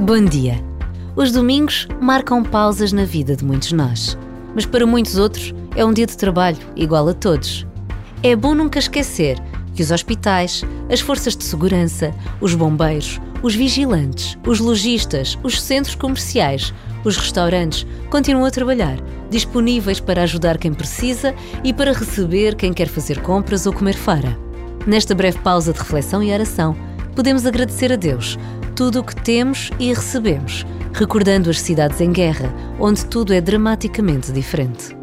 Bom dia. Os domingos marcam pausas na vida de muitos nós, mas para muitos outros é um dia de trabalho igual a todos. É bom nunca esquecer que os hospitais, as forças de segurança, os bombeiros, os vigilantes, os lojistas, os centros comerciais, os restaurantes continuam a trabalhar, disponíveis para ajudar quem precisa e para receber quem quer fazer compras ou comer fora. Nesta breve pausa de reflexão e oração, podemos agradecer a Deus tudo o que temos e recebemos, recordando as cidades em guerra, onde tudo é dramaticamente diferente.